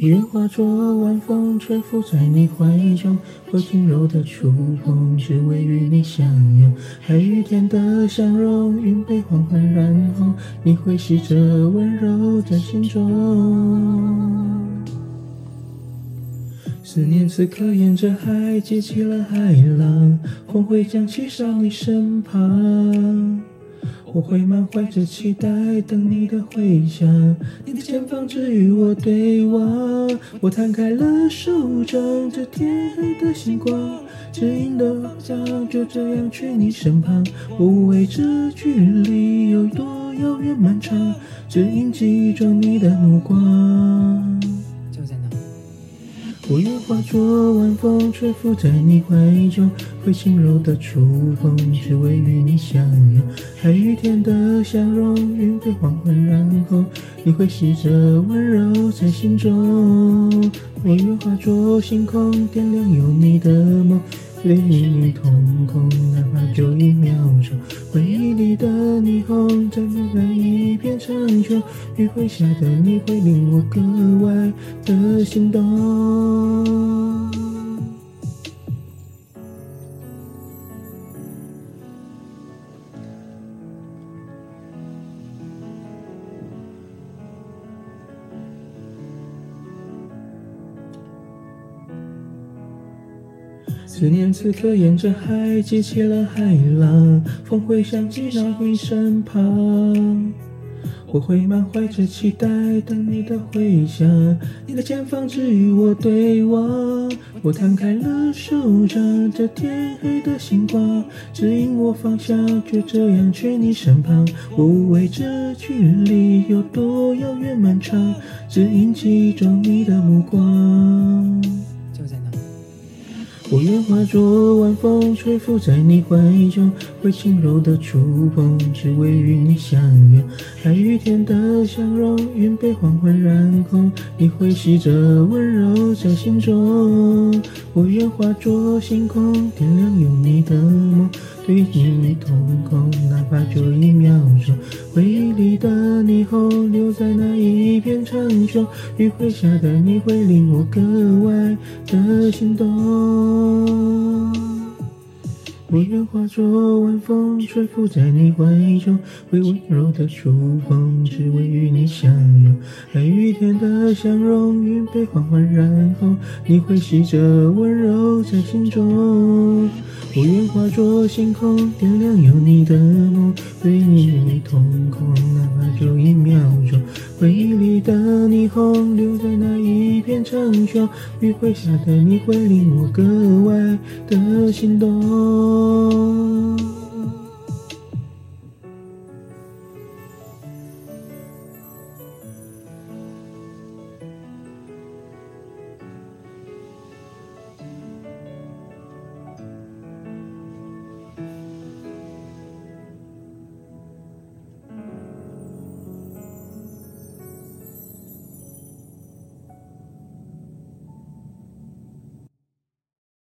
愿化作晚风，吹拂在你怀中，我轻柔的触碰，只为与你相拥。海与天的相融，云被黄昏染红，你会吸着温柔在心中。思念此刻沿着海激起了海浪，风会将骑上你身旁。我会满怀着期待等你的回响，你的前方只与我对望。我摊开了手掌，这天黑的星光，指引的方向，就这样去你身旁。无畏这距离有多遥远漫长，只因记忆中你的目光。我愿化作晚风，吹拂在你怀中，会轻柔的触碰，只为与你相拥。海与天的相融，云被黄昏染红，你会吸着温柔在心中。我愿化作星空，点亮有你的梦。与你瞳孔，哪怕就一秒钟。回忆里的霓虹，在那一片苍穹。余晖下的你会令我格外的心动。思念此刻沿着海激起了海浪，风会想起到你身旁。我会满怀着期待等你的回响，你的前方只与我对望。我摊开了手掌，这天黑的星光指引我方向，就这样去你身旁。无畏这距离有多遥远漫长，指引记忆中你的目光。就在那我愿化作晚风，吹拂在你怀中，会轻柔的触碰，只为与你相拥。海与天的相融，云被黄昏染红，你会吸着温柔在心中。我愿化作星空，点亮有你的梦，对你瞳孔，哪怕就一秒钟。回忆里的霓虹，留在那一片苍穹，余晖下的你会令我格外的心动。我愿化作晚风，吹拂在你怀中，会温柔的触碰，只为与你相拥。海与天的相融，云被缓缓染红，你会吸着温柔在心中。我愿化作星空，点亮有你的梦，对你瞳孔，哪怕就一秒钟。回忆里的霓虹，留在那那一片苍穹，余晖下的你会令我格外的心动。